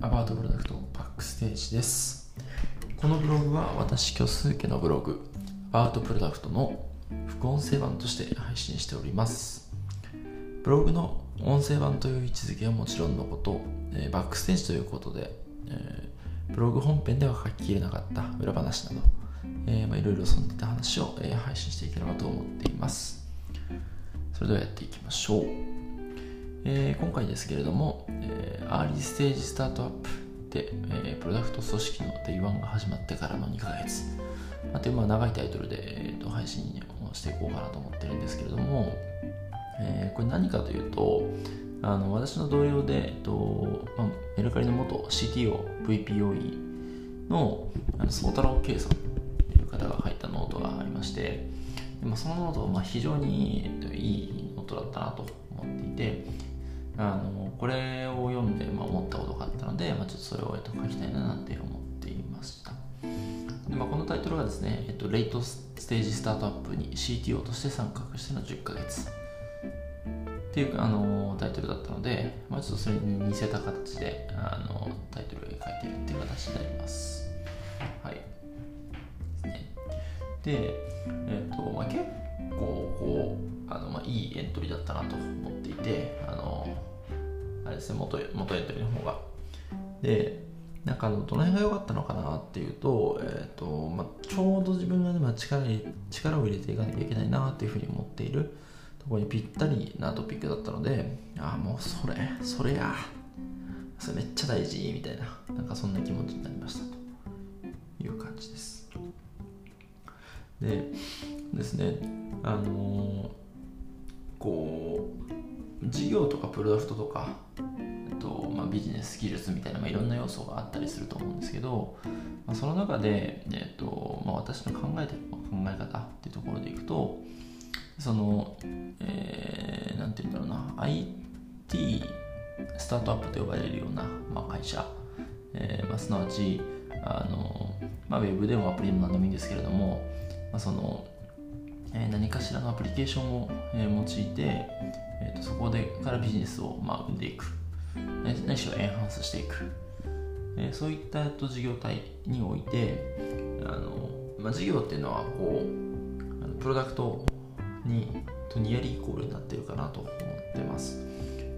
アバウトプロダクトバックステージです。このブログは私虚数家のブログアバウトプロダクトの副音声版として配信しております。ブログの音声版という位置づけはもちろんのこと、えバックステージということで、えブログ本編では書ききれなかった裏話など、えまあ、いろいろそんな話を、え配信していければと思っています。それではやっていきましょう。えー、今回ですけれども、えー、アーリーステージスタートアップで、えー、プロダクト組織の Day1 が始まってからの2ヶ月、まあ、というまあ長いタイトルで、えー、と配信をしていこうかなと思ってるんですけれども、えー、これ何かというと、あの私の同僚で、えっとまあ、メルカリの元 CTO、VPOE のあの太郎圭さんという方が書いたノートがありまして、まあ、そのノートはまあ非常に、えっと、いいノートだったなと思っていて、あのこれを読んで、まあ、思ったことがあったので、まあ、ちょっとそれを、えっと、書きたいななんて思っていました。で、まあ、このタイトルがですね、えっと、レイトステージスタートアップに CTO として参画しての10ヶ月。っていうあのタイトルだったので、まあ、ちょっとそれに似せた形であのタイトルを書いているっていう形になります。はい。で、えっとまあ、結構こうあの、まあ、いいエントリーだったなと思っていてあのですね元元エントリーの方が。でなんかあのどの辺が良かったのかなっていうと,、えーとまあ、ちょうど自分が、ね、力力を入れていかなきゃいけないなっていうふうに思っているところにぴったりなトピックだったのでああもうそれそれや。それめっちゃ大事みたいななんかそんな気持ちになりました。という感じです。でですねあのー、こう事業とかプロダクトとか、えっとまあ、ビジネススキルスみたいな、まあ、いろんな要素があったりすると思うんですけど、まあ、その中で、えっとまあ、私の考えてる考え方っていうところでいくとその、えー、て言うんだろうな IT スタートアップと呼ばれるような、まあ、会社、えーまあ、すなわちあの、まあ、ウェブでもアプリでも何でもいいんですけれども、まあ、そのえ何かしらのアプリケーションを、え用いて、えーと、そこでからビジネスを、まあ、生んでいく、何しろエンハンスしていく、えそういったと事業体においてあの、まあ、事業っていうのはこうプロダクトにとニアリーイコールになってるかなと思ってます。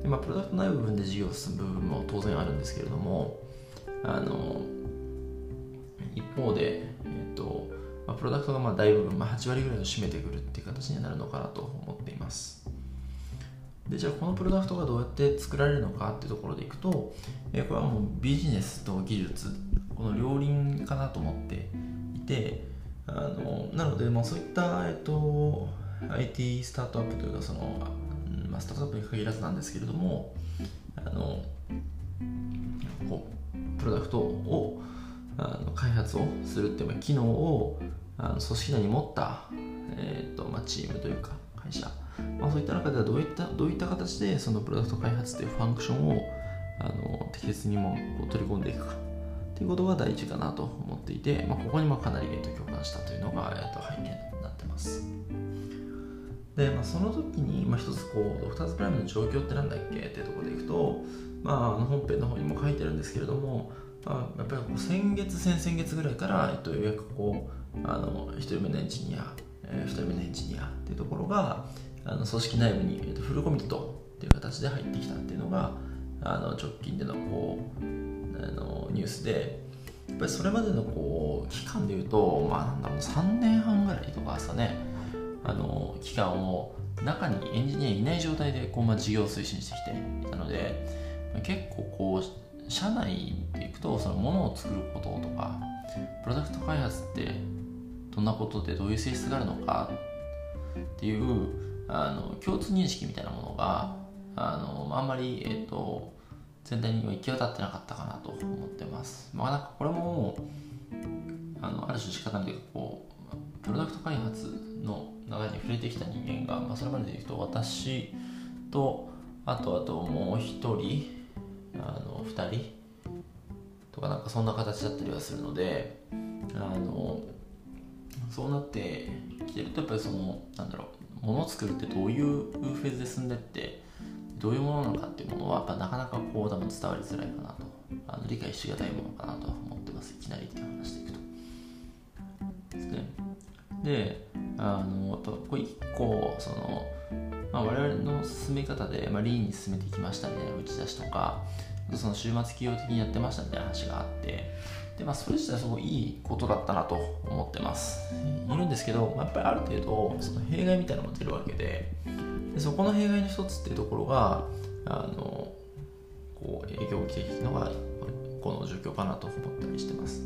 で、まあ、プロダクトない部分で事業を進む部分も当然あるんですけれどもあの一方で、えっ、とまあ、プロダクトがまあ大部分、まあ、8割ぐらいを占めてくるっていう形になるのかなと思っています。でじゃあこのプロダクトがどうやって作られるのかっていうところでいくと、えー、これはもうビジネスと技術この両輪かなと思っていてあのなので、まあ、そういった、えっと、IT スタートアップというかその、まあ、スタートアップに限らずなんですけれどもあのこうプロダクトをあの開発をするっていう機能をあの組織内に持った、えーとまあ、チームというか会社、まあ、そういった中ではどういったどういった形でそのプロダクト開発というファンクションをあの適切にもこう取り込んでいくか。ということが大事かなと思っていて、まあ、ここにまかなり、共感したというのが、えー、と背景になってます。で、まあ、その時に、まあ、一つこうドクターズプライムの状況ってなんだっけ？っていうところでいくと、まあ、あの本編の方にも書いてるんですけれども、あ、やっぱりこう先月先々月ぐらいから、えっと、ようやくこうあの1人目のエンジニア、えー、2人目のエンジニアっていうところがあの組織内部に、えっと、フルコミットっていう形で入ってきたっていうのがあの直近でのこうあのニュースでやっぱりそれまでのこう期間でいうと、まあ、なんだろう3年半ぐらいとかさね。あの期間を中にエンジニアいない状態でこう、まあ、事業を推進してきていたので結構こう社内でいくとそのものを作ることとかプロダクト開発ってどんなことでどういう性質があるのかっていうあの共通認識みたいなものがあのあんまり、えーと、全体には行き渡ってなかったかなと思ってます。まあ、なんかこれもあのある種仕方ないこうプロダクト開発の中に触れてきた人間が、まあ、それまででいくと私とあとあともう一人あの2人とかなんかそんな形だったりはするのであのそうなってきてるとやっぱりそのなんだろうものを作るってどういうフェーズで進んでってどういうものなのかっていうものはやっぱなかなかこう多分伝わりづらいかなと。あの理解しがたいものかなとは思ってます。いきなりって話していくと。ですね。であのとこれ1個その、まあ、我々の進め方で、まあ、リーンに進めてきましたみたいな打ち出しとかその週末企業的にやってましたみたいな話があって。で、まあ、それ自体すごいいいことだったなと思ってます。いるんですけど、まあ、やっぱりある程度その弊害みたいなのも出るわけででそこの弊害の一つっていうところがあのこう影響を受けているのがこの状況かなと思ったりしてます。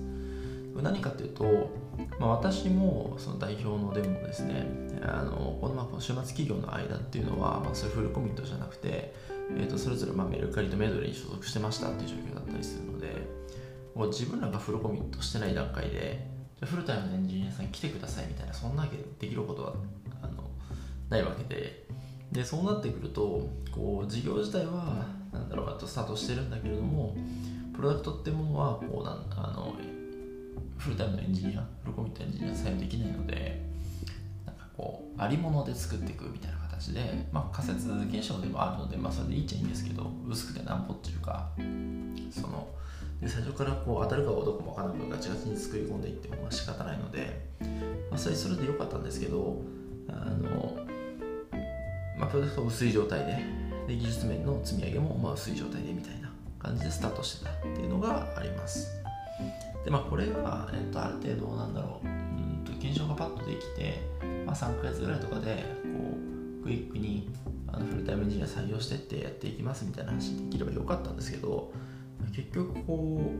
何かというと、まあ、私もその代表のでもですねあのこのまあ週末企業の間っていうのは、まあ、そういうフルコミットじゃなくて、えー、とそれぞれまあメルカリとメドレーに所属してましたっていう状況だったりするのでもう自分らがフルコミットしてない段階でフルタイムのエンジニアさん来てくださいみたいなそんなわけできることはあのないわけで。でそうなってくるとこう事業自体はなんだろうとスタートしてるんだけれどもプロダクトってものはこうなんあのフルタイムのエンジニアフルコミットエンジニア採用できないのでなんかこうありもので作っていくみたいな形で、まあ、仮説検証でもあるので、まあ、それでいいっちゃいいんですけど薄くてなんぼっていうかそので最初からこう当たるかどうかも分からなくガチガチに作り込んでいってもまあ仕方ないので、まあ、それそれでよかったんですけどあの、まあ、プロダクト薄い状態でで技術面の積み上げもまあ薄い状態でみたいな感じでスタートしてたっていうのがあります。でまあこれが、えっと、ある程度なんだろううんと検証がパッとできて、まあ、3ヶ月ぐらいとかでこうクイックにあのフルタイムエンジニア採用してってやっていきますみたいな話できればよかったんですけど結局こ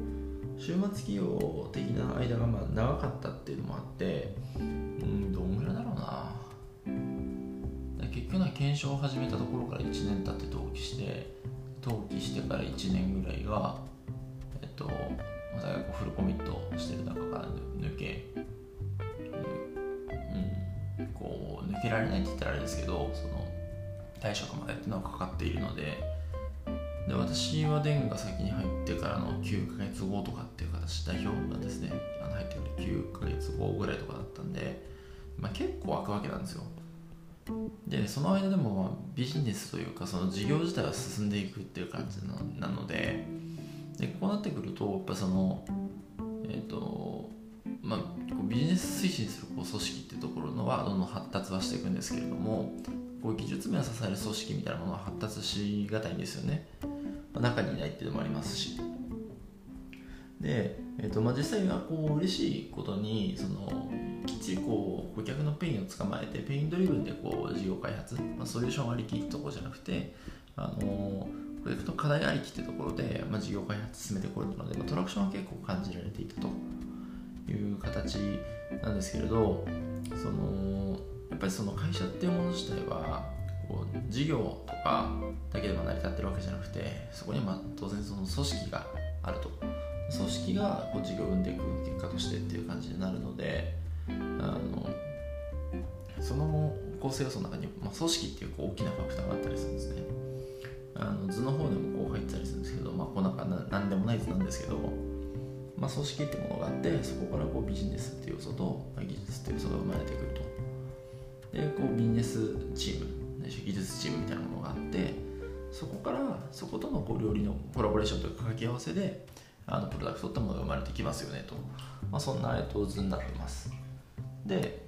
う週末企業的な間がまあ長かったっていうのもあってうんどんぐらいだろうな。結局な検証を始めたところから1年経って登記して登記してから1年ぐらいがえっとまさかフルコミットしてる中から抜けうんこう抜けられないって言ったらあれですけどその退職までっていうのはかかっているのでで私は電が先に入ってからの9ヶ月後とかっていう形代表がですねあの入ってくる9ヶ月後ぐらいとかだったんで、まあ、結構空くわけなんですよ。でその間でもまあビジネスというかその事業自体は進んでいくっていう感じなのででこうなってくるとやっぱそのえっ、ー、とまあビジネス推進するこう組織っていうところのはどんどん発達はしていくんですけれどもこう技術面を支える組織みたいなものは発達しがたいんですよね。中にいないっていうのもありますし。で、えーとまあ、実際はこう嬉しいことにそのきっちりこう顧客の pain を捕まえて pain driven でこう事業開発、まあ、ソリューションありきってとこじゃなくてあのプロジェクト課題ありきってところで、まあ、事業開発進めてこれたので、まあ、トラクションは結構感じられていたという形なんですけれどそのやっぱりその会社っていうもの自体はこう事業とかだけでも成り立ってるわけじゃなくてそこにはま当然その組織があると。組織がこう事業を生んでいく結果としてっていう感じになるのであのその構成要素の中に、まあ、組織っていうこう大きなファクターがあったりするんですね。あの図の方でもこう入ったりするんですけど、まあ、こうなんか何でもない図なんですけど、まあ、組織ってものがあってそこからこうビジネスっていう要素と、まあ、技術っていう要素が生まれてくると。でこうビジネスチームそこからそことのこう料理のコラボレーションというか掛け合わせであのプロダクトってものが生まれてきますよねと、まあ、そんな、えっと、図になってます。で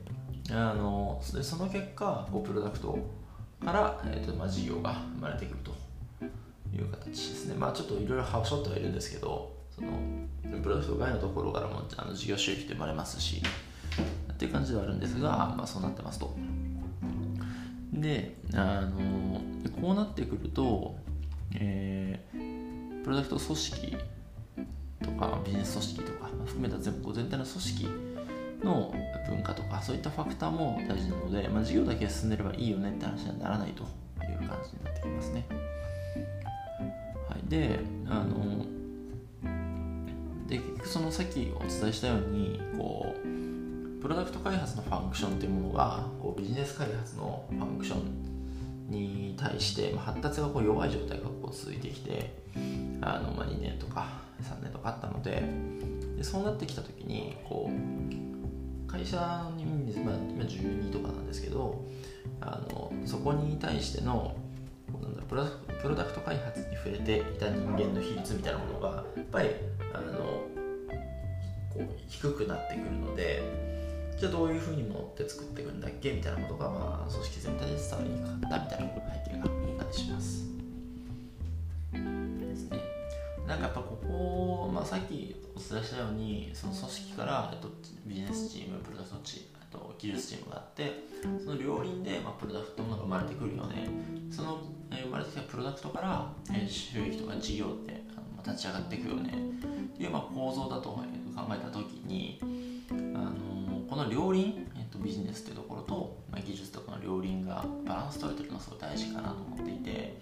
あのその結果こうプロダクトから、えっとまあ、事業が生まれてくると。いう形ですね。まあちょっといろいろはしょってはいるんですけどそのプロダクト外のところからもあの事業収益って生まれますしっていう感じではあるんですが、まあ、そうなってますと。であのこうなってくると、えー、プロダクト組織とかビジネス組織とか含めた全部全体の組織の文化とかそういったファクターも大事なので、まあ、事業だけ進んでればいいよねって話にはならないという感じになってきますね。はい、であので結局そのさっきお伝えしたようにこうプロダクト開発のファンクションっていうものがこうビジネス開発のファンクションに対して、発達がこう弱い状態がこう続いてきてあの、まあ、2年とか3年とかあったのででそうなってきた時にこう会社に、まあ、今12とかなんですけどあのそこに対してのなんだプロプロダクト開発に触れていた人間の比率みたいなものがやっぱりあのこう低くなってくるのでじゃあどういうふうに持って作っていくんだっけみたいなことが、まあ、組織全体で伝わりにくかったみたいな背景があったりします。ですね。なんかやっぱここ、まあ、さっきお伝えしたようにその組織から、えっと、ビジネスチームプロダクトチームと技術チームがあってその両輪で、まあ、プロダクトものが生まれてくるよねその、えー、生まれてきたプロダクトから、えー、収益とか事業ってあの、まあ、立ち上がっていくよねっていう、まあ、構造だと考えた時に、この両輪、えーと、ビジネスっていうところと、まあ、技術とこの両輪がバランス取れてるのがすごい大事かなと思っていて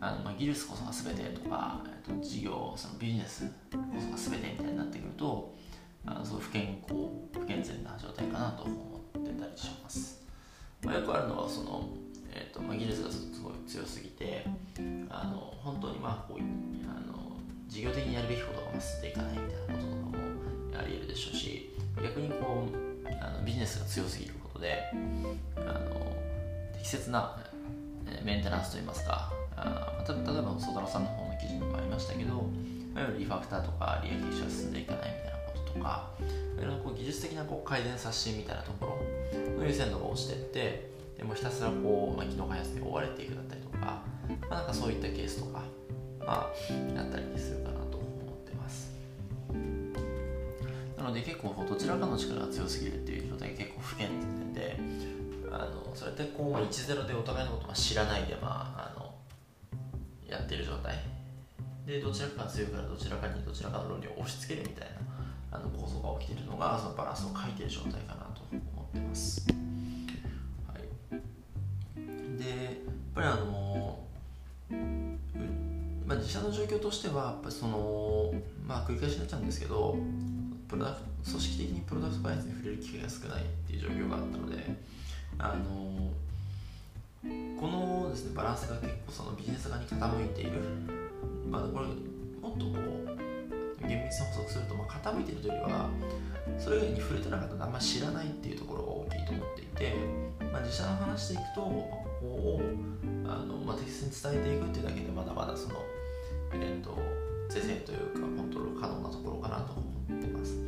あのまあ、技術こそが全てとか、えーと、事業そのビジネスこそが全てみたいになってくるとあのすごい不健康不健全な状態かなと思ってたりします、まあ、よくあるのはその、えーとまあ、技術がすごい強すぎてあの本当にまあこうあの事業的にやるべきことが進んでいかないみたいなこととかもありえるでしょうし逆にこうあのビジネスが強すぎることであの適切なメンテナンスといいますかあ例えばソダロさんの方の記事にもありましたけどいわゆるリファクターとか利益化が進んでいかないみたいなこととかいろいろこう技術的なこう改善刷新みたいなところの優先度が落ちていってでもひたすらこう、まあ、機能開発で追われていくだったりとか、まあ、なんかそういったケースとか、まあ、やったりするかなので結構どちらかの力が強すぎるっていう状態が結構不健全であのそれってこう、まあ、1-0でお互いのことを知らないで、まあ、あのやってる状態でどちらかが強いからどちらかにどちらかの論理を押し付けるみたいなあの構造が起きてるのがそのバランスを欠いてる状態かなと思ってます。はい、でやっぱりあのまあ、自社の状況としてはやっぱその、まあ、繰り返しになっちゃうんですけどプロダクト組織的にプロダクト開発に触れる機会が少ないっていう状況があったのであのこのです、ね、バランスが結構そのビジネス側に傾いている、まあ、これもっとこう厳密に補足すると、まあ、傾いているというよりはそれ以外に触れてなかったのあんまり知らないっていうところが大きいと思っていて、まあ、自社の話でいくと、ここをあの、まあ、適切に伝えていくっていうだけでまだまだその、えーと、是正というかコントロール可能なところかなと思ってます。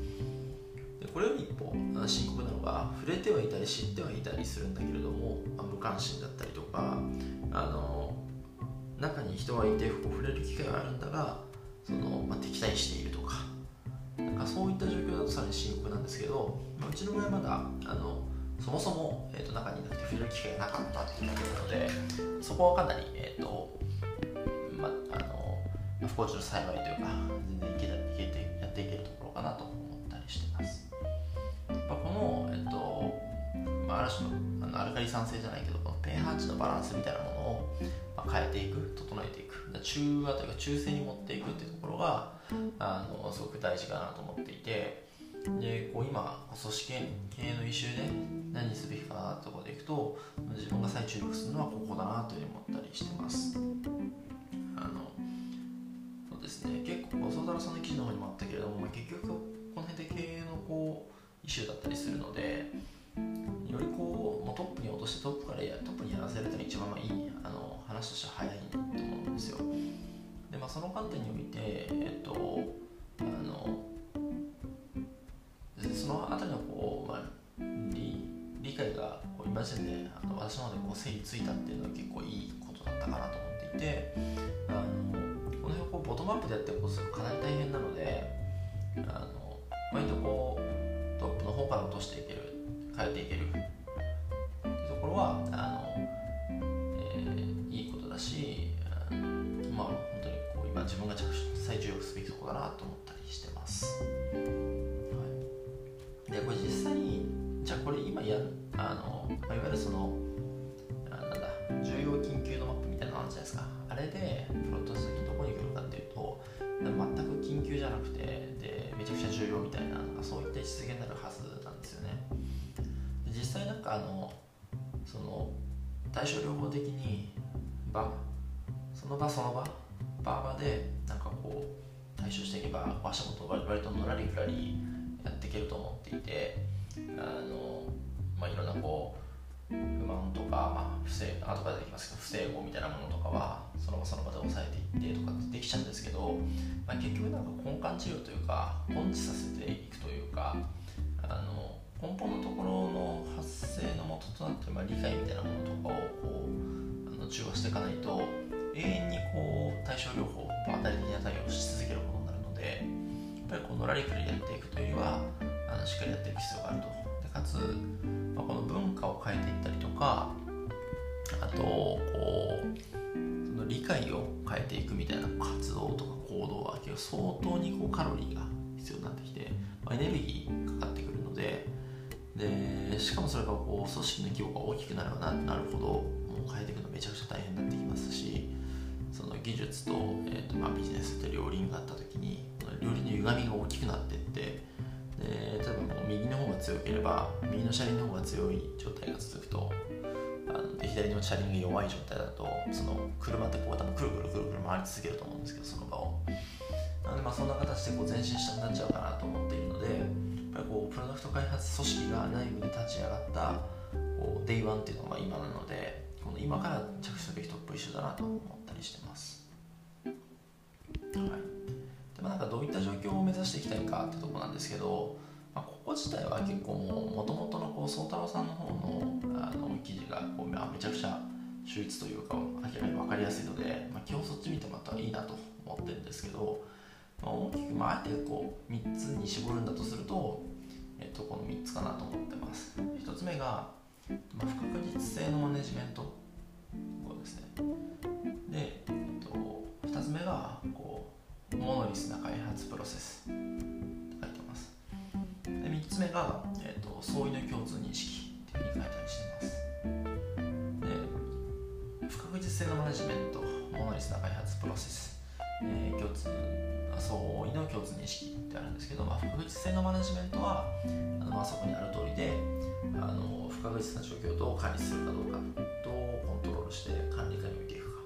でこれより一方深刻なのが触れてはいたり知ってはいたりするんだけれども、まあ、無関心だったりとかあの中に人はいてこう触れる機会はあるんだがその、まあ、敵対しているとかなんかそういった状況だとさらに深刻なんですけど、まあ、うちの場合はまだあのそもそも、えーと、中にいなくて触れる機会がなかったっていうだけなのでそこはかなり、えーと不幸中の幸いというか全然いけたいけてやっていけるところかなと思ったりしてます。やっぱこの、えーとまあ、ある種のあのアルカリ酸性じゃないけどこの pH 値のバランスみたいなものを、まあ、変えていく整えていく中和というか中性に持っていくっていうところがあのすごく大事かなと思っていてでこう今組織経営のイシューで何すべきかなってところでいくと自分が再注力するのはここだなというふうに思ったりしてます結構相談さんの記事の方にもあったけれども、まあ、結局この辺で経営のこうイシューだったりするのでよりこうもうトップに落としてトップからやトップにやらせるというのが一番まあいいあの話としては早いと思うんですよ。で、まあ、その観点においてえっとあのそのあたりのこう、まあ、理理解がこう今時点であの私の方でこう整理ついたっていうのは結構いいことだったかなと思っていてあのこの辺をこうボトムアップでやってこそかなり大変なのであの割とこうトップの方から落としていける変えていける。というところはあの、えー、いいことだし、まあ本当にこう今自分が着再重要すべきとこだなと思ったりしてます、はい、でこれ実際にじゃあこれ今やあの、まあ、いわゆるそのなんだ重要緊急のマップみたいなのあるじゃないですか。あれでプロット先ど全く緊急じゃなくてでめちゃくちゃ重要みたいなそういった位置づけになるはずなんですよね。実際なんかあのその対症療法的に場その場その場場場でなんかこう対処していけば足元割割とのらりくらりやっていけると思っていてあの、まあ、いろんなこう不満とか、まあ、不正後から出てきますけど不整合みたいなものとかはその場その場で抑えていってとかっど、まあ、結局なんか根幹治療というか根治させていくというかあの根本のところの発生の元ととなってる、まあ、理解みたいなものとかをこうあの中和していかないと永遠にこう対症療法当たり的な対応をし続けることになるのでやっぱりこのラリクリやっていくというよりはあのしっかりやっていく必要があると。でかつ、まあ、この文化を変えていったりとかあとこうその理解を変えていくみたいな活動とか行動は相当にこうカロリーが必要になってきて、まあ、エネルギーかかってくるのででしかもそれがこう組織の規模が大きくなればなるほどもう変えていくのめちゃくちゃ大変になってきますしその技術と,、えーとまあ、ビジネスって両輪があった時に両輪の歪みが大きくなっていってで例えばもう右の方が強ければ右の車輪の方が強い状態が続くとあので左の車輪が弱い状態だとその車ってこう多分くるくるくるくる回り続けると思うんですけどその場をなのでまあそんな形でこう前進したくなっちゃうかなと思っているのでやっぱりこうプロダクト開発組織が内部で立ち上がったこう Day1 っていうのが今なのでこの今から着手すべきトップイシューだなと思ったりしてます。はいまあ、なんかどういった状況を目指していきたいかってとこなんですけど、まあ、ここ自体は結構もともとのこう宗太郎さんの方のあの記事がこうめちゃくちゃ秀逸というか明らかに分かりやすいので、まあ、今日そっち見てもらったらいいなと思ってるんですけど、まあ、大きく、まあ、あえてこう3つに絞るんだとすると、えっと、この3つかなと思ってます。1つ目が、まあ、不確実性のマネジメントこうですね。で、えっと、2つ目がこうモノリスな開発プロセス。って書いてます。で3つ目が、えっと、相違の共通認識っていうふうに書いたりしてます。で不確実性のマネジメントモノリスな開発プロセス、えー、共通相違の共通認識ってあるんですけど、まあ、不確実性のマネジメントはあの、まあ、そこにある通りであの不確実な状況をどう管理するかどうかどうコントロールして管理下に置いていくか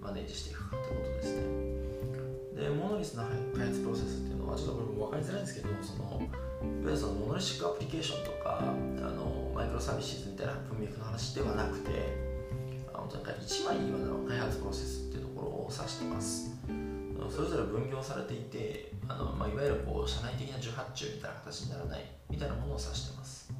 マネージしていくかってことですね。でモノリスな開発プロセスっていうのはちょっとこれも分かりづらいんですけどそのいわゆるそのモノリスックアプリケーションとかあのマイクロサービスみたいな文脈の話ではなくてあのなんか一枚岩の開発プロセスっていうところを指してます。それぞれ分業されていてあの、まあ、いわゆるこう社内的な受発注みたいな形にならないみたいなものを指してます。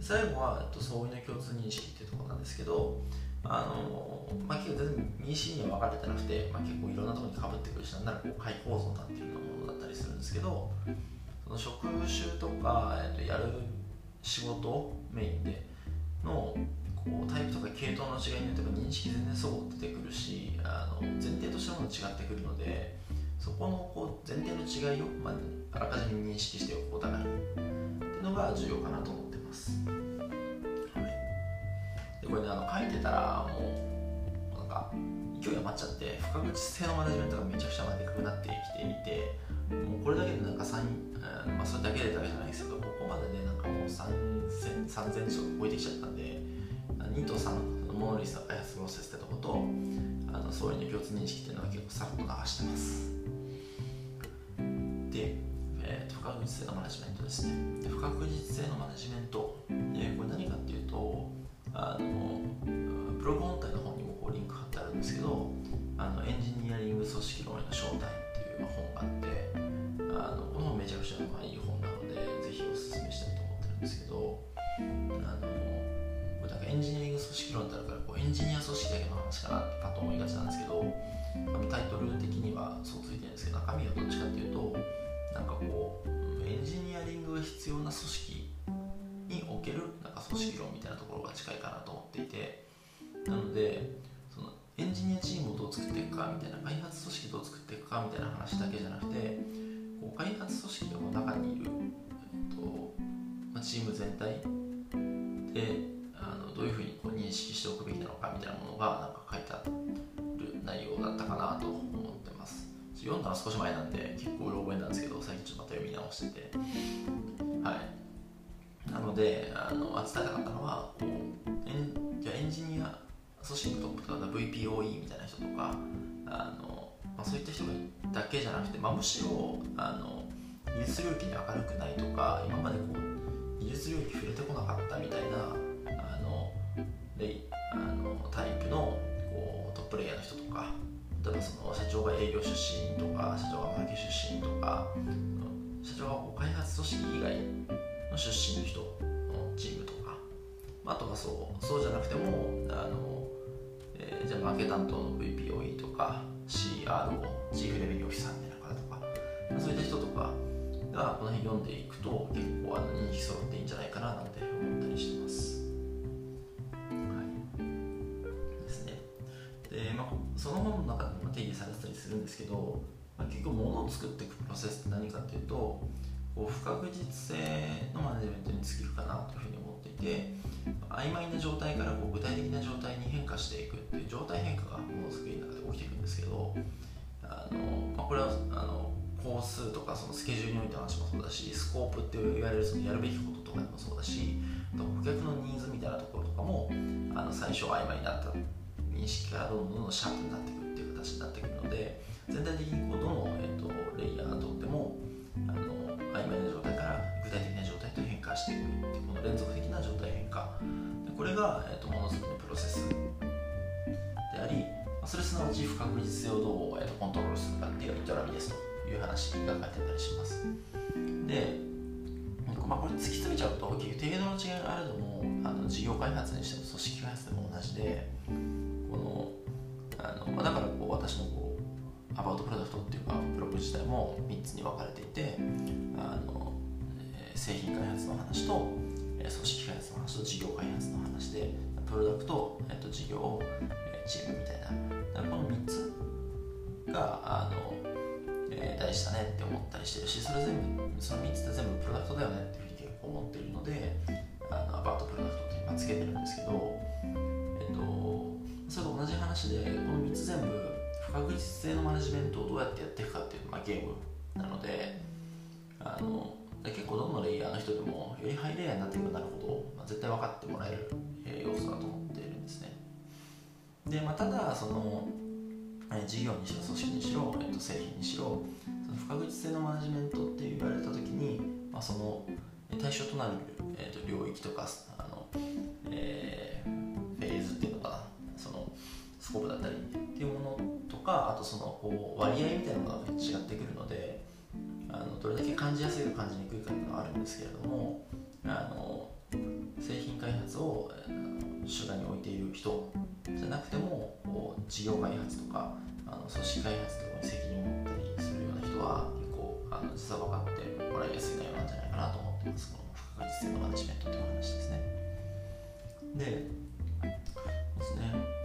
最後は、えっと、相違の共通認識っていうところなんですけどあの、まあ、結構全然認識には分かれてなくて、まあ、結構いろんなところにかぶってくるしなんならこう解構造なんていうようなものだったりするんですけどその職種とか、えっと、やる仕事メインでのこうタイプとか系統の違いによって認識全然そう出てくるしあの前提としたもの違ってくるのでそこのこう前提の違いを、まあ、あらかじめ認識しておくお互いにっていうのが重要かなと思ってます、でこれねあの書いてたらもうなんか勢い余っちゃって不確実性のマネジメントがめちゃくちゃでかくなってきていてもうこれだけでなんか3、うんまあ、それだけでだけじゃないですけどここまでねなんかもう3000兆超えてきちゃったんで2と3のモノリスの開発プロセスってとことあのそういう共通認識っていうのは結構さっと流してます。で、えー、不確実性のマネジメントですね。不確実性のマネジメント、え、これ何かっていうとあのブログ本体の方にもこうリンク貼ってあるんですけどあのエンジニアリング組織論への正体っていう本があってあのこの本めちゃくちゃいい本なのでぜひおすすめしたいと思ってるんですけどあのなんかエンジニアリング組織論ってあるからこうエンジニア組織だけの話かなってパッと思いがちなんですけどタイトル的にはそうついてるんですけど中身はどっちかっていうとなんかこうエンジニアリングが必要な組織けるなんか組織論みたいなところが近いかなと思っていて。なのでそのエンジニアチームをどう作っていくかみたいな開発組織どう作っていくかみたいな話だけじゃなくてこう開発組織の中にいる、えっとまあ、チーム全体であのどういうふうにこう認識しておくべきなのかみたいなものがなんか書いてある内容だったかなと思ってます。読んだの少し前なんで結構うろ覚えなんですけど最近ちょっとまた読み直してて。はい。なのであの伝えたかったのはこうエンじゃエンジニア組織のトップとか VPOE みたいな人とかあの、まあ、そういった人だけじゃなくて、まあ、むしろあの技術領域に明るくないとか今までこう技術領域触れてこなかったみたいなであのタイプのこうトップレイヤーの人とか例えばその社長が営業出身とか社長がマーケ出身とか社長が開発組織以外出身の人のチームとか。あとはそうそうじゃなくてもあの、えー、じゃあマーケ担当の VPOE とか CRO チーフレベルオフィサーみたいな方とか。そういった人とかがこの辺読んでいくと結構あの認識揃っていいんじゃないかななんて思ったりしてます。で、まあ、その本の中でも定義されてたりするんですけど、まあ、結局物を作っていくプロセスって何かっていうとこう不確実性のマネジメントに尽きるかなというふうに思っていて曖昧な状態からこう具体的な状態に変化していくっていう状態変化がものづくりの中で起きていくんですけどあの、まあ、これはあの工数とかそのスケジュールにおいての話もそうだしスコープっていわれるそのやるべきこととかにもそうだし顧客のニーズみたいなところとかもあの最初曖昧になった認識からどんどんどんシャープになっていくっていう形になってくるので全体的にこうどの、えーと、レイヤーとってもあの曖昧な状態から具体的な状態と変化していくっていうこの連続的な状態変化。でこれが、えーと、ものづくりのプロセスでありそれすなわち不確実性をどう、えーと、コントロールするかっていう営みですという話が書いてたりします。でまあ、これ突き詰めちゃうと結局程度の違いがあるのもあの事業開発にしても組織開発でも同じでこのあの、まあ、だからこう私のこうアバウトプロダクトっていうかブログ自体も3つに分かれていてあの、えー、製品開発の話と、えー、組織開発の話と事業開発の話でプロダクト、えー、と事業、えー、チームみたいな。この3つがあの、えー、大事だねって思ったりしてるしそれ全部その3つって全部プロダクトだよねっていうふうに結構思ってるのであのアバウトプロダクトって今つけてるんですけどえっとそれと同じ話でこの3つ全部確実性のマネジメントをどうやってやっていくかっていう、まあ、ゲームなのであの結構どのレイヤーの人でもよりハイレイヤーになっていくようになるほど、まあ、絶対分かってもらえる、えー、要素だと思っているんですね。で、まあ、ただその、えー、事業にしろ組織にしろ、えー、と製品にしろその不確実性のマネジメントって言われた時に、まあ、その対象となる、えー、と領域とかあの、えー、フェーズっていうのかなスコープだったりっていうものとかあとそのこう割合みたいなのが違ってくるのであのどれだけ感じやすいか感じにくいかっていうのはあるんですけれどもあの製品開発を主眼に置いている人じゃなくてもこう事業開発とかあの組織開発とかに責任を持ったりするような人は結構あの実は分かってもらいやすい内容なんじゃないかなと思ってます。この不確実性のマネジメントという話ですね。でですね。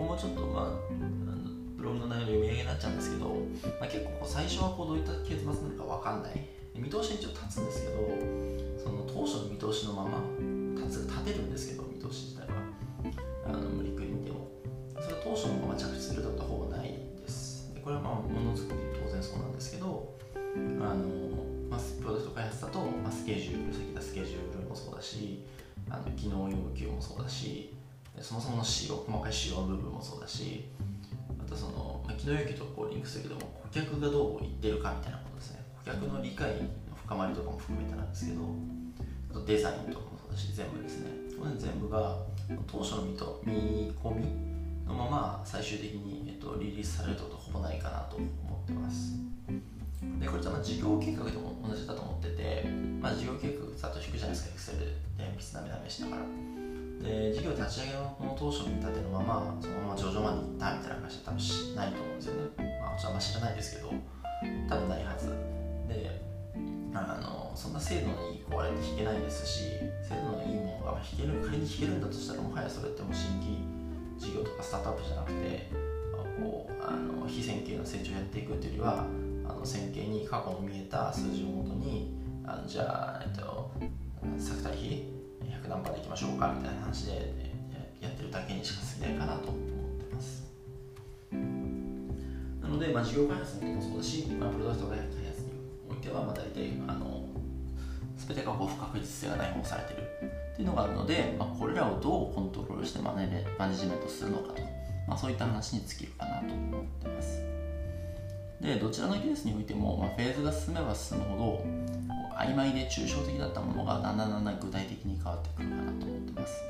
ここもちょっとまあブログの内容の読み上げになっちゃうんですけど、まあ、結構最初はこうどういった結末なのか分かんない。見通しに一応立つんですけどその当初の見通しのまま立つ立てるんですけど見通し自体は。あの無理くりにでも。それは当初のまま着地するとはほぼの細かい仕様の部分もそうだしあとその、まあ、機能要求とこうリンクするけども顧客がどう言ってるかみたいなことですね。顧客の理解の深まりとかも含めてなんですけどあとデザインとかもそうだし全部ですね。これ全部が当初の見と見込みのまま最終的に、えっと、リリースされることほぼないかなと思ってます。でこれはま事業計画でも同じだと思ってて、まあ、事業計画ざっと引くじゃないですか Excel で鉛筆なめなめしながら。で事業立ち上げのこの当初の見立てのままそのまま上場まで行ったみたいな話は多分しないと思うんですよね。まあちょっとあんま知らないですけど多分ないはず。であのそんな精度のいい壊れって弾けないですし精度のいいものが弾ける仮に弾けるんだとしたらもはやそれってもう新規事業とかスタートアップじゃなくてこうあの非線形の成長をやっていくっていうよりはあの線形に過去の見えた数字をもとにあのじゃあ、えっと、作対比100何パーでいきましょうかみたいな話で、ね、やってるだけにしか過ぎないかなと思ってます。なので、まあ、事業開発もそうだし、まあ、プロダクト開発においては、まあ、大体あの全てがこう不確実性が内包されてるっていうのがあるので、まあ、これらをどうコントロールしてマネマネジメントするのかと、まあ、そういった話に尽きるかなと思ってます。でどちらのケースにおいても、まあ、フェーズが進めば進むほど曖昧で抽象的だったものがだんだんだんだん具体的に変わってくるかなと思ってます。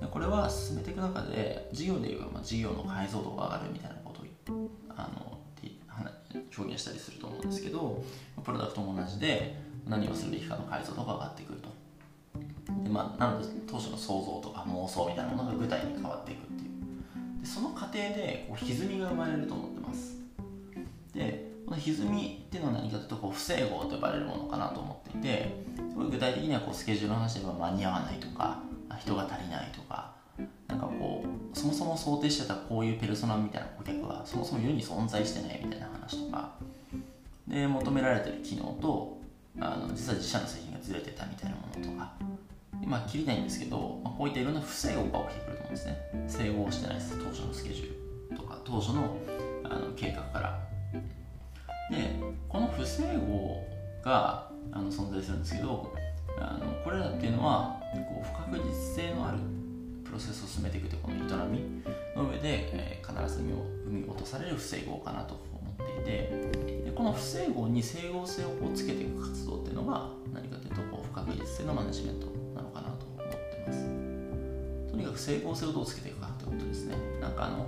でこれは進めていく中で事業でいうまあ、事業の解像度が上がるみたいなことをあの表現したりすると思うんですけどプロダクトも同じで何をするべきかの解像度が上がってくると。で、まあ、なので当初の想像とか妄想みたいなものが具体に変わっていくっていう。でその過程でこう歪みが生まれると思ってます。でこの歪みっていうのは何かというとこう不整合と呼ばれるものかなと思っていて具体的にはこうスケジュールの話で言えば間に合わないとか人が足りないとかなんかこうそもそも想定してたこういうペルソナみたいな顧客がそもそも世に存在してないみたいな話とかで求められてる機能とあの実は自社の製品がずれてたみたいなものとかまあ切りないんですけど、まあ、こういったいろんな不整合が起きてくると思うんですね。整合してないです。当初のスケジュールとか当初のあの計画から。でこの不整合があの存在するんですけどあのこれらっていうのはこう不確実性のあるプロセスを進めていくというこの営みの上で、えー、必ず生み落とされる不整合かなと思っていてでこの不整合に整合性をこうつけていく活動っていうのが何かというとこう不確実性のマネジメントなのかなと思ってます。とにかく整合性をどうつけていくかということですね。なんかあの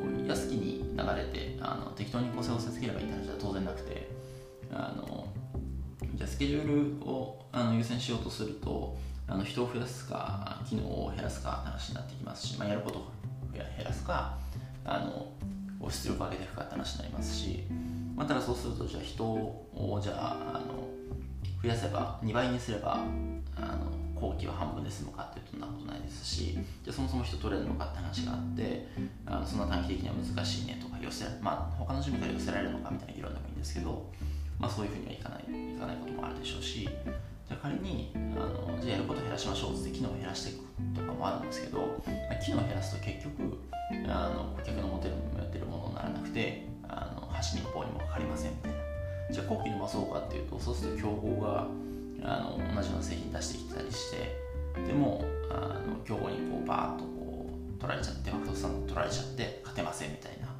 こう安きに流れてあの適当にこう整合性つければいいって話は当然なくてあのじゃあスケジュールをあの優先しようとするとあの人を増やすか機能を減らすかって話になってきますし、まあ、やることを減らすかあの出力を上げていくかって話になりますし、まあ、ただそうするとじゃあ人をじゃああの増やせば2倍にすればあの後期は半分で済むかっていうとそんなことないですしじゃそもそも人取れるのかって話があってあのそんな短期的には難しいねとか寄せまあ他の準備から寄せられるのかみたいな議論でもいいんですけど、まあ、そういうふうにはいかないいかないこともあるでしょうしじゃ仮にあのじゃあやることを減らしましょうって機能を減らしていくとかもあるんですけど、まあ、機能を減らすと結局あの顧客の持てる持てるものにならなくてあの箸にも棒にもかかりませんみたいなじゃあ後期伸ばそうかっていうとそうすると競合があの同じような製品出してきたりしてでもあの競合にこうバーッとこう取られちゃってマクドさん取られちゃって勝てませんみたいな。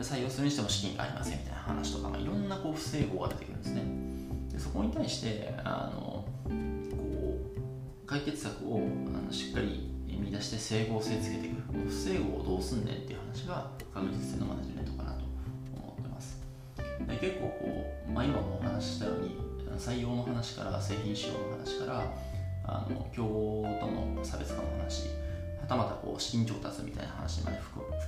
採用するにしても資金がありませんみたいな話とか、まあ、いろんなこう不整合が出てくるんですね。でそこに対してあのこう解決策をあのしっかり見出して整合性つけていく。不整合をどうすんねんっていう話が確実性のマネジメントかなと思ってます。で結構こう、まあ、今もお話ししたように採用の話から製品仕様の話からあの競合との差別化の話はたまたこう資金調達みたいな話まで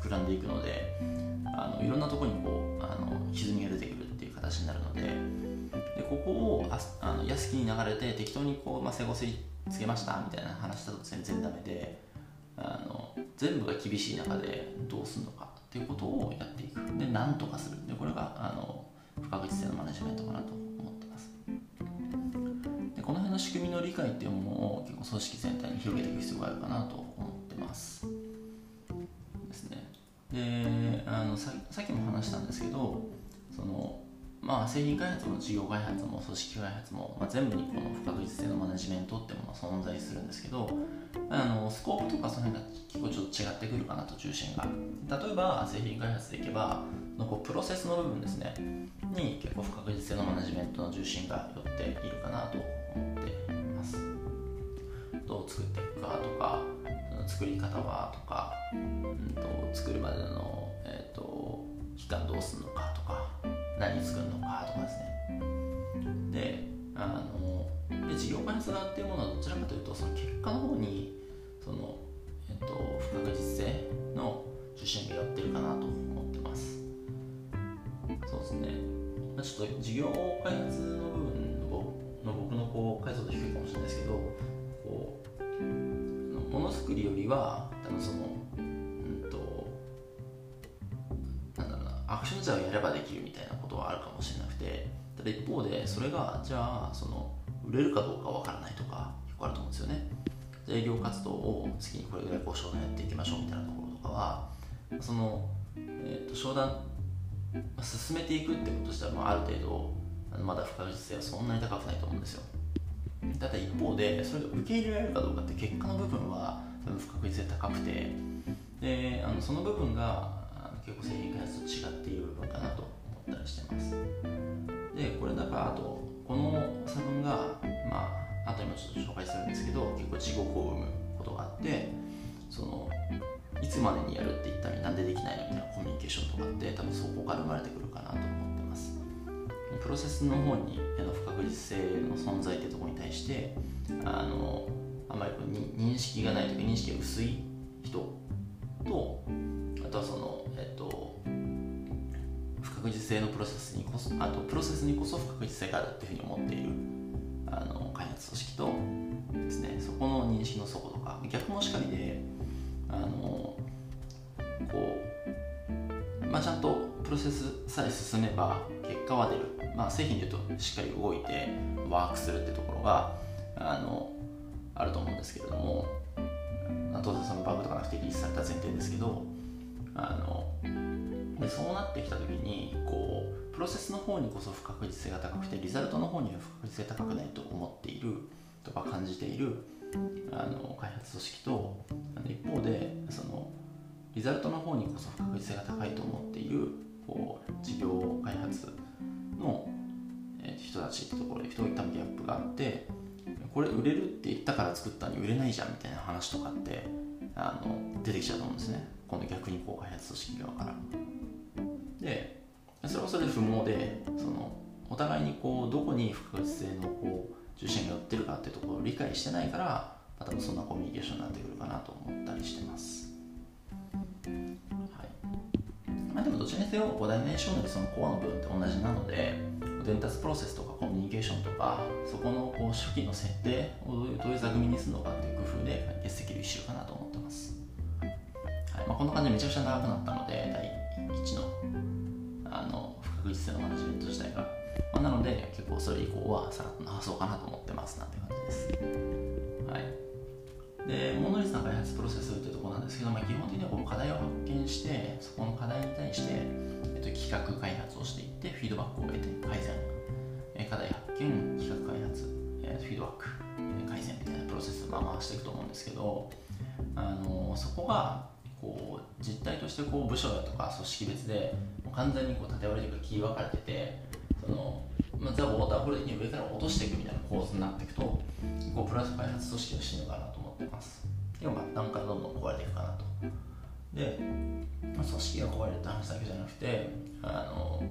膨らんでいくのであのいろんなところにこうあの歪みが出てくるっていう形になるのででここをああの安きに流れて適当にこう、まあ、整合性つけましたみたいな話だと全然ダメであの全部が厳しい中でどうするのかっていうことをやっていく。で何とかする。でこれがあの不確実性のマネジメントかなと。この辺の仕組みの理解っていうものを結構組織全体に広げていく必要があるかなと思ってます。ですね。であのささっきも話したんですけどそのまあ、製品開発も事業開発も組織開発も、まあ、全部にこの不確実性のマネジメントっていうものが存在するんですけどあのスコープとかその辺が結構ちょっと違ってくるかなと重心が。例えば製品開発でいけばのこうプロセスの部分ですね。に結構不確実性のマネジメントの重心が寄っているかなとどう作っていくかとか作り方はとか、うんと、作るまでの、えーと期間どうするのかとか何作るのかとかですね。であので事業開発側っていうものはどちらかというとその結果の方にその、えっと、不確実性の受信が寄ってるかなと思ってます。そうですね、ちょっと事業開発の部分の僕のこう解像度低いかもしれないですけどものづくりよりは多分そのアクション自体をやればできるみたいなことはあるかもしれなくてただ一方でそれがじゃあその売れるかどうかわからないとか結構あると思うんですよね。営業活動を月にこれぐらいこう商談やっていきましょうみたいなところとかはその、えー、と商談進めていくってこととしては、まあ、ある程度まだ不確実性はそんなに高くないと思うんですよ。ただ一方でそれが受け入れられるかどうかって結果の部分は多分不確実性高くてであのその部分が結構製品開発と違っている部分かなと思ったりしてます。でこれだからあとこの差分がまあ後にもちょっと紹介するんですけど結構地獄を生むことがあってそのいつまでにやるって言ったのになんでできないのみたいなコミュニケーションとかって多分そこから生まれてくるかなと思ってプロセスの方にの不確実性の存在っていうところに対してあのあまりこう認識がないというか認識が薄い人とあとはそのえっと不確実性のプロセスにこそあとプロセスにこそ不確実性があるっていうふうに思っているあの開発組織とですねそこの認識の底とか逆もしかりであのこう、まあ、ちゃんとプロセスさえ進めば結果は出る、まあ、製品でいうとしっかり動いてワークするってところがあのあると思うんですけれども当然そのバグとかなくてリリースされた前提ですけどあのでそうなってきた時にこうプロセスの方にこそ不確実性が高くてリザルトの方には不確実性が高くないと思っているとか感じているあの開発組織と一方でそのリザルトの方にこそ不確実性が高いと思っているこう事業開発の人たちってところで一旦ギャップがあってこれ売れるって言ったから作ったのに売れないじゃんみたいな話とかってあの出てきちゃうと思うんですね。今度逆にこう開発組織側から。でそれはそれで不毛でそのお互いにこうどこに不確実性のこう重心が寄ってるかっていうところを理解してないから、まあ、多分そんなコミュニケーションになってくるかなと思ったりしてます。まあ、でもどちらにせよ5代目称のそのコアの部分って同じなので伝達プロセスとかコミュニケーションとかそこのこう初期の設定をどういうどういう座組みにするのかっていう工夫で解決できる一周かなと思ってます、はい。まあ、こんな感じでめちゃくちゃ長くなったので第1のあの不確実性のマネジメント自体が、まあ、なので結構それ以降はさらっと流そうかなと思ってます。なんて感じです。はい。でモノリスの開発プロセスというところなんですけど、まあ、基本的にはこの課題を発見してそこの課題に対して、えっと、企画開発をしていってフィードバックを得て改善、え課題発見企画開発、えフィードバック、え改善みたいなプロセスを回していくと思うんですけどあのそこがこう実態としてこう部署だとか組織別でもう完全にこう縦割りというか切り分かれててその、まあ、ザ・ウォーターフォル的に上から落としていくみたいな構図になっていくとこうプラス開発組織が死ぬかなと。ってます。でも末端かどんどん壊れていくかなと。で、まあ、組織が壊れるって話だけじゃなくてあの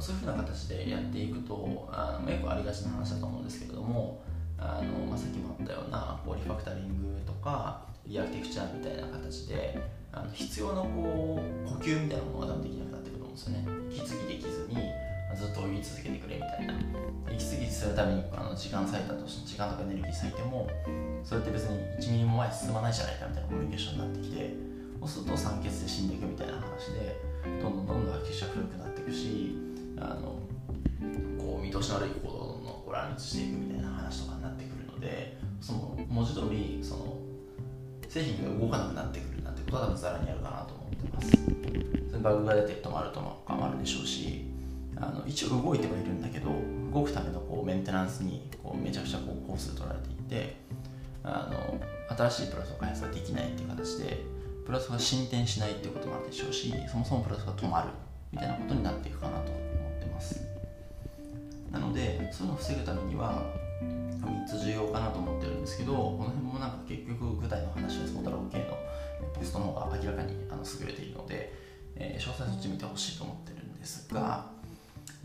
そういうふうな形でやっていくとあのよくありがちな話だと思うんですけれどもあの、まあ、さっきもあったようなこうリファクタリングとかリアクテクチャーみたいな形であの必要なこう呼吸みたいなものが多分できなくなってくると思うんですよね。息継ぎできずにずっと泳ぎ続けてくれみたいな。息継ぎするためにあの時間割いたとして時間とかエネルギー割いてもそれって別に1ミリも前進まないじゃないかみたいなコミュニケーションになってきてそうすると酸欠で死んでいくみたいな話でどんどんどんどん血が古くなっていくしあのこう見通しの悪い行動の乱立していくみたいな話とかになってくるのでその文字通りその製品が動かなくなってくるなんてことは多分ざらにあるかなと思ってます。バグが出て止まるとかもあるでしょうしあの一応動いてはいるんだけど動くためのこうメンテナンスにこうめちゃくちゃこうコース取られていてあの新しいプラスを開発ができないっていう形でプラスが進展しないっていうこともあるでしょうしそもそもプラスが止まるみたいなことになっていくかなと思ってます。なのでそういうのを防ぐためには3つ重要かなと思ってるんですけどこの辺もなんか結局具体の話はスモタロー系のポストの方が明らかにあの優れているので、えー、詳細そっち見てほしいと思ってるんですが、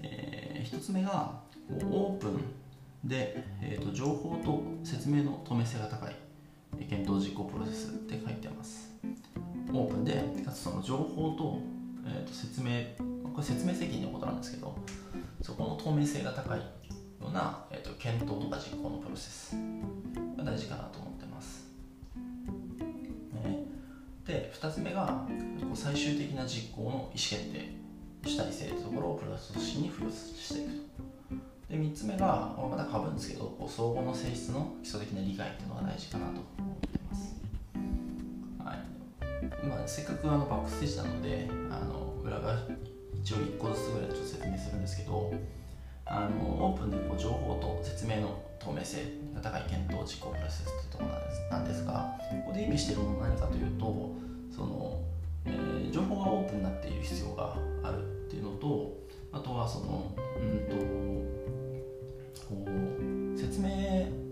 えー、1つ目がオープン。で、えーと、情報と説明の透明性が高い。検討実行プロセスって書いてます。オープン。でかつその情報と,、えーと説明これ説明責任のことなんですけどそこの透明性が高いような、えーと、検討とか実行のプロセス。が大事かなと思ってます、ね、で2つ目が最終的な実行の意思決定。主体性というところをプラス組織に付与していくと。で3つ目がまたかぶるんですけどこう相互の性質の基礎的な理解っていうのが大事かなと思ってます、はい。まあ、せっかくあのバックステージなのであの裏側一応1個ずつぐらいちょっと説明するんですけどあのオープンでこう情報と説明の透明性が高い検討実行プロセスというところなんですがここで意味しているものは何かというとその、えー、情報がオープンになっている必要がある。のとあとはそのうんとこう説明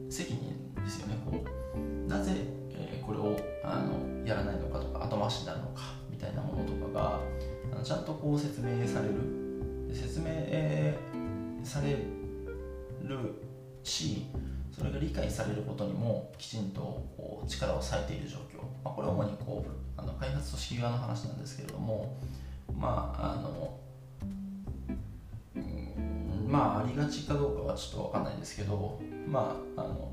責任ですよね。こうなぜ、えー、これをあのやらないのかとか後回しになるのかみたいなものとかがあのちゃんとこう説明される。説明されるしそれが理解されることにもきちんとこう力を割いている状況、まあ、これは主にこうあの開発組織側の話なんですけれどもまああのまあありがちかどうかはちょっと分かんないですけどまああの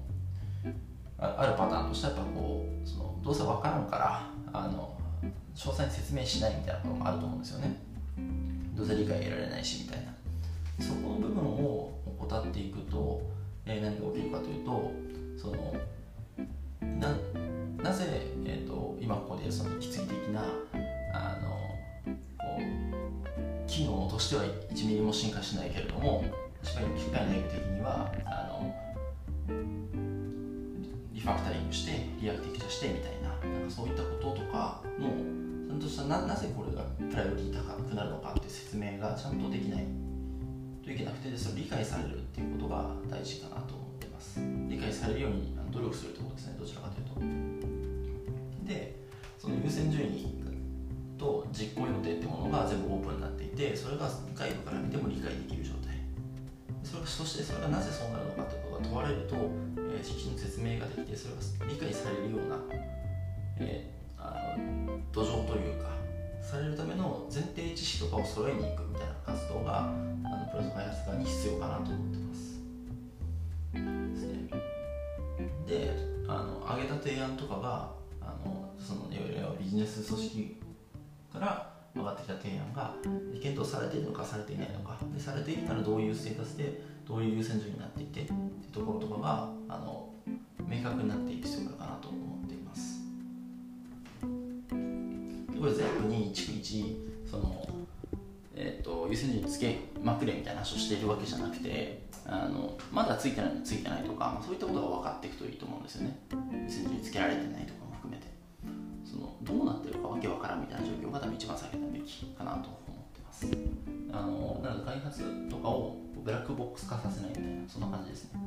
あるパターンとしてはやっぱこうそのどうせ分からんからあの詳細に説明しないみたいなこともあると思うんですよね。どうせ理解得られないしみたいな。そこの部分を怠っていくと、えー、何が起きるかというとそのななぜ、えーと、今ここでその引き継ぎ的なあの機能としては1ミリも進化しないけれども確かに機械内部的にはあのリファクタリングしてリアクティブ化してみたいななんかそういったこととかのちゃんとしたななぜこれがプライオリティ高くなるのかって説明がちゃんとできないといけなくてそれ理解されるっていうことが大事かなと思ってます。理解されるように努力するってことですね。どちらかというと。でその優先順位と実行予定ってものが全部オープンになっていてそれが外部から見ても理解できる状態それそしてそれがなぜそうなるのかってことが問われると、えー、きちんと説明ができてそれが理解されるような、えー、あの土壌というかされるための前提知識とかを揃えに行くみたいな活動があのプロジェクト開発側に必要かなと思ってます。ですね、であの挙げた提案とかがあのそのいわゆるビジネス組織から上がってきた提案が検討されているのかされていないのか。でされているならどういうステータスでどういう優先順位になっていてっていうところとかがあの明確になっている必要があるかなと思っています。でこれ全部に逐一その、えーと、優先順位つけまくれみたいな話をしているわけじゃなくてあのまだついてないのついてないとか、そういったことが分かっていくといいと思うんですよね。優先順位つけられてないとか。そのどうなってるかわけわからんみたいな状況が多分一番避けたべきかなと思ってます。あのなので開発とかをブラックボックス化させないみたいなそんな感じですね。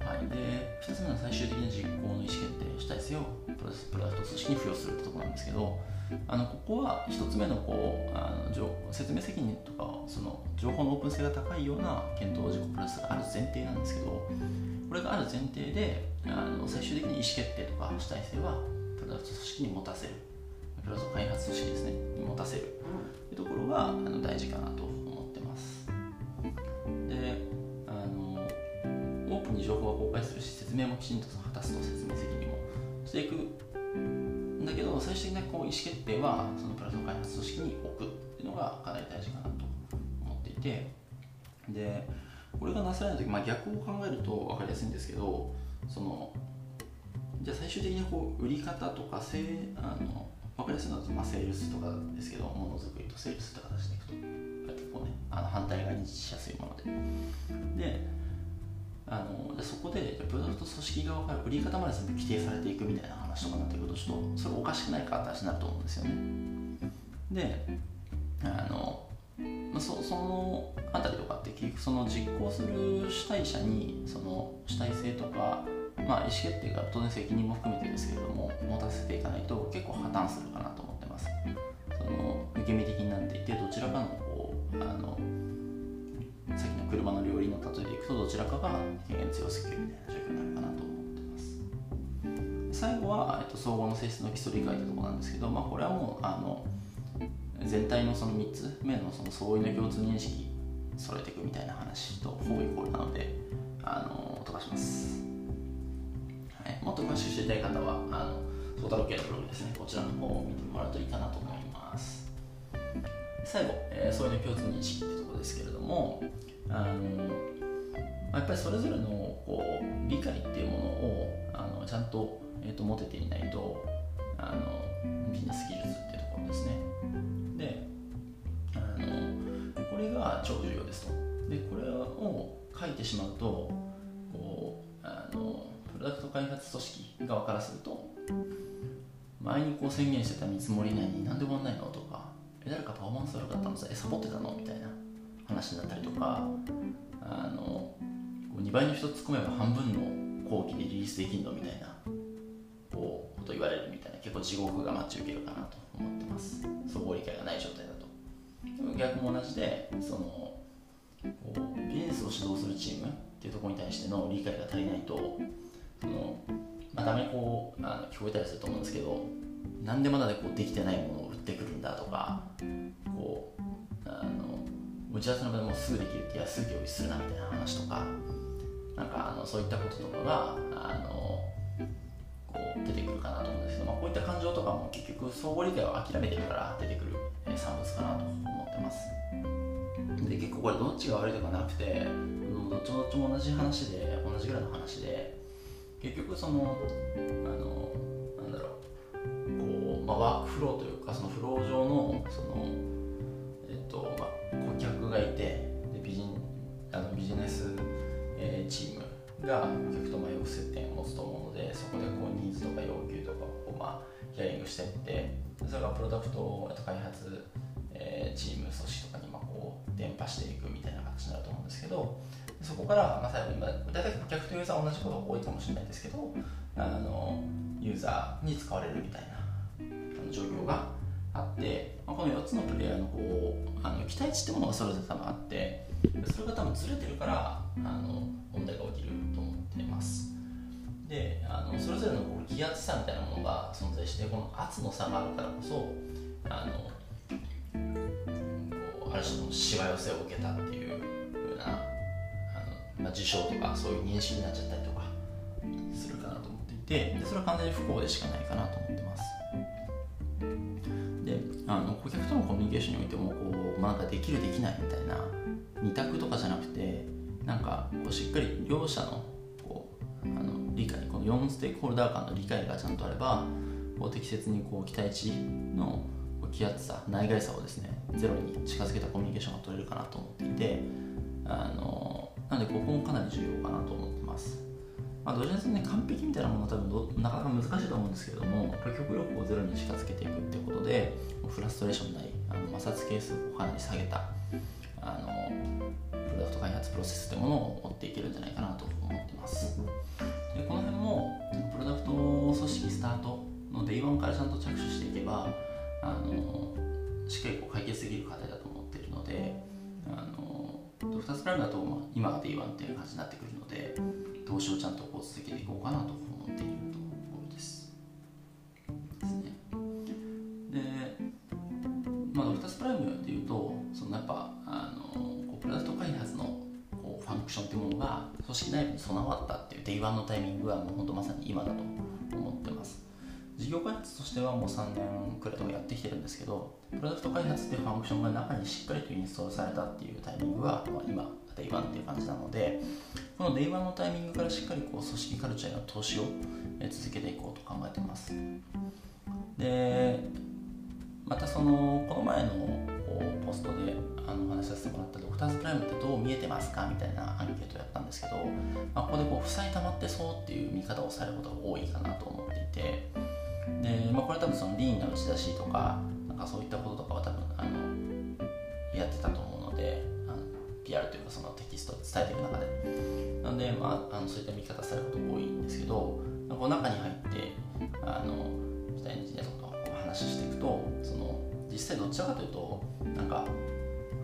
はい。で2つ目の最終的な実行の意思決定主体性をプロダクト組織に付与するってとこなんですけどあのここは1つ目のこうあの説明責任とかその情報のオープン性が高いような検討事項プラスがある前提なんですけどこれがある前提であの最終的に意思決定とか主体性はプロダクト組織に持たせる。プロダクト開発組織ですね。に持たせる。というところがあの大事かなと思ってます。であのオープンに情報は公開するし説明もきちんと果たすと説明責任も。していくんだけど最終的なこう意思決定はそのプラット開発組織に置くっていうのがかなり大事かなと思っていて。でこれがなされない時、まあ、逆を考えると分かりやすいんですけどそのじゃあ最終的にこう売り方とかせあの分かりやすいのは、まあ、セールスとかですけどものづくりとセールスって形でいくと。結構ねあの反対側にしやすいもので。であのそこでプロダクト組織側から売り方まで全部規定されていくみたいな話とかになってくるとちょっとそれおかしくないかって話になると思うんですよね。であのまあ、そそのあたりとかって結局その実行する主体者にその主体性とか、まあ、意思決定が当然責任も含めてですけれども持たせていかないと結構破綻するかなと思ってます。その受け身的になっていてどちらかのこうあのさっきの車の両輪の例えでいくとどちらかが権限強すぎるみたいな状況になるかなと思ってます。最後は、えっと、総合の性質の基礎理解というとこなんですけど、まあ、これはもうあの全体のその3つ目のその相違の共通認識揃えていくみたいな話とほぼイコールなのであの飛ばします、はい、もっと詳しく知りたい方はあのソータロケのブログですね。こちらの方を見てもらうといいかなと思います。最後、えー、相違の共通認識ってとこですけれどもあのやっぱりそれぞれのこう理解っていうものをあのちゃんと,、えーと持てていないとあのビジネス技術っていうところですね。であのこれが超重要ですと。でこれを書いてしまうとこうあのプロダクト開発組織側からすると前にこう宣言してた見積もり内に何でもないのとかえ誰かパフォーマンス悪かったのさえサボってたの？みたいな話になったりとかあの2倍の人突っ込めば半分の後期でリリースできるの？みたいなこうこと言われるみたいな結構地獄が待ち受けるかなと。思ってます。総合理解がない状態だと。逆も同じでそのこうビジネスを指導するチームっていうところに対しての理解が足りないとその、まあ、たまにこうあの聞こえたりすると思うんですけど何でまだでこうできてないものを売ってくるんだとかこうあの打ち合わせの場でもすぐできるっていやすぐ用意するなみたいな話とかなんかあのそういったこととかがあのこう出てくるかなと思うんですけど、まあ、こういった感情とかも結局相互理解を諦めてから出てくる産物かなと思ってます。で結構これどっちが悪いとかなくてどっちもどっちも同じ話で同じぐらいの話で結局そのあのなんだろうこう、まあ、ワークフローというかそのフロー上のそのえっとまあ顧客がいてでビジあのビジネス、えー、チームがヒアリングしてってそれがプロダクト開発、えー、チーム組織とかにまあこう伝播していくみたいな形になると思うんですけどそこから、まあ、最後に、大体顧客とユーザー同じことが多いかもしれないですけどあのユーザーに使われるみたいな状況があって、まあ、この4つのプレイヤーのこうあの期待値ってものがそれぞれ多分あってそれが多分ずれてるからあの問題が起きると思ってます。であのそれぞれのこう気圧差みたいなものが存在してこの圧の差があるからこそあのこうある種のしわ寄せを受けたっていうふうなあの、まあ、事象とかそういう認識になっちゃったりとかするかなと思っていてでそれは完全に不幸でしかないかなと思ってます。であの顧客とのコミュニケーションにおいてもこう、まあ、なんかできるできないみたいな二択とかじゃなくてなんかこうしっかり両者のこうあの理解この4ステークホルダー間の理解がちゃんとあればこう適切にこう期待値の気圧差内外差をですねゼロに近づけたコミュニケーションが取れるかなと思っていてあのなのでここもかなり重要かなと思ってます、まあ、どちらにせね完璧みたいなものは多分なかなか難しいと思うんですけれども極力をゼロに近づけていくってことでフラストレーションないあの摩擦係数をかなり下げたあのプロダクト開発プロセスというものを追っていけるんじゃないかなと思ってます。組織スタートの Day1 からちゃんと着手していけばあのしっかりこう解決できる課題だと思ってるのであのドクターズプライムだと、まあ、今が Day1 っていう感じになってくるので投資をちゃんとこう続けていこうかなと思っているところです。ですね。で、まあ、ドクターズプライムでいうとそのやっぱあのこうプロダクト開発のこうファンクションっていうものが組織内部に備わったっていう Day1 のタイミングはもう本当まさに今だと思います。事業開発としてはもう3年くらいとかやってきてるんですけどプロダクト開発っていうファンクションが中にしっかりとインストールされたっていうタイミングは、まあ、今 Day1 っていう感じなのでこの Day1 のタイミングからしっかりこう組織カルチャーへの投資を続けていこうと考えてます。でまたそのこの前のポストであのお話しさせてもらったドクターズプライムってどう見えてますかみたいなアンケートをやったんですけど、まあ、ここでこう負債溜まってそうっていう見方をされることが多いかなと思っててで、まあ、これ多分そのリーンな打ち出しとかなんかそういったこととかは多分あのやってたと思うのであの PR というかそのテキストで伝えていく中で。なので、まあ、あのそういった見方されることが多いんですけどこう中に入ってあの時代エンジニアとお話ししていくとその実際どちらかというとなんか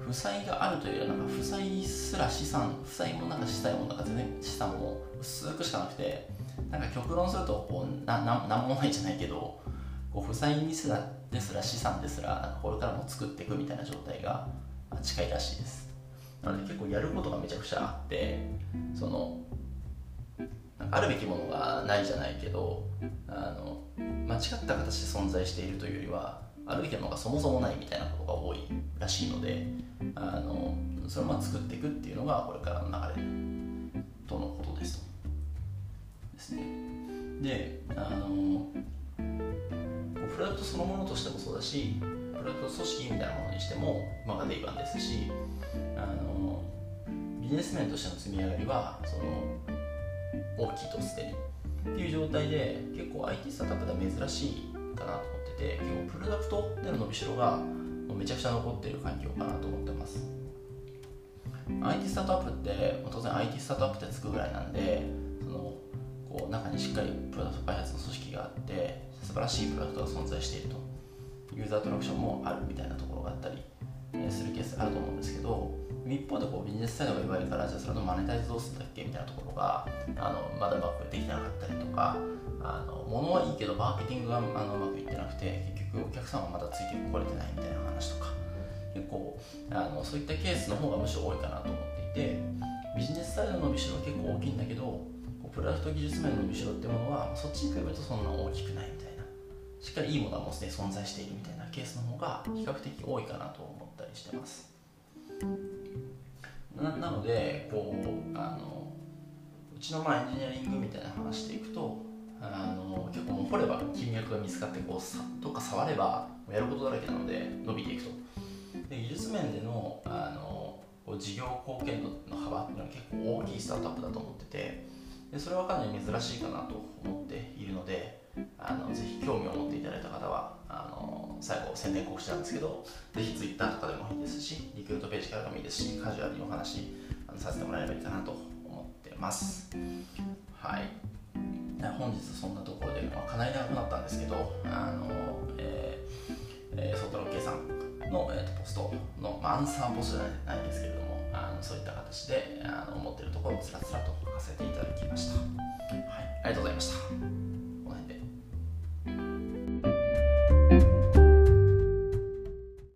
負債があるというよりはなんか負債すら資産負債もなんか資産もなんか全然資産も薄くしかなくてなんか極論するとこうなななんもないじゃないけどこう負債にすらですら資産ですらこれからも作っていくみたいな状態が近いらしいですなので結構やることがめちゃくちゃあってそのあるべきものがないじゃないけどあの間違った形で存在しているというよりはあるべきものがそもそもないみたいなことが多いらしいのであのそれをま作っていくっていうのがこれからの流れとのことですと。ですね。であのプロダクトそのものとしてもそうだしプロダクト組織みたいなものにしても今がデイバンですしあのビジネス面としての積み上がりはその大きいと捨てるっていう状態で結構 IT スタートアップでは珍しいかなと思ってて結構プロダクトでの伸びしろがめちゃくちゃ残っている環境かなと思ってます IT スタートアップって当然 IT スタートアップってつくぐらいなんでこう中にしっかりプロダクト開発の組織があって素晴らしいプロダクトが存在していると。ユーザートラクションもあるみたいなところがあったりするケースあると思うんですけど一方でこうビジネスサイドが弱いからじゃあそれのマネタイズどうするんだっけみたいなところがあのまだうまくできなかったりとかあの物はいいけどマーケティングがあのうまくいってなくて結局お客さんはまだついてこれてないみたいな話とか。結構あのそういったケースの方がむしろ多いかなと思っていてビジネスサイドの伸びしろは結構大きいんだけどプロダクト技術面の伸びしろってものはそっちに比べるとそんな大きくないみたいな。しっかりいいものはもうすでに存在しているみたいなケースの方が比較的多いかなと思ったりしてます。ななのでこうあのうちのまあエンジニアリングみたいな話でいくとあの結構もう掘れば金脈が見つかってこうさどっか触ればやることだらけなので伸びていくと。で技術面でのあの事業貢献度の幅っていうのは結構大きいスタートアップだと思っててでそれはかなり珍しいかなと思っているのであのぜひ興味を持っていただいた方はあの最後宣伝告知なんですけどぜひ Twitter とかでもいいですしリクルートページからでもいいですしカジュアルにお話あのさせてもらえればいいかなと思ってます。はい。本日そんなところで、まあ、かなり長くなったんですけどあの、えーえー、ソートロッケさんの、えーと、ポストの、まあ、アンサーポストじゃないんですけれどもあのそういった形であの思っているところをつらつらとさせていただきました、はい、ありがとうございました。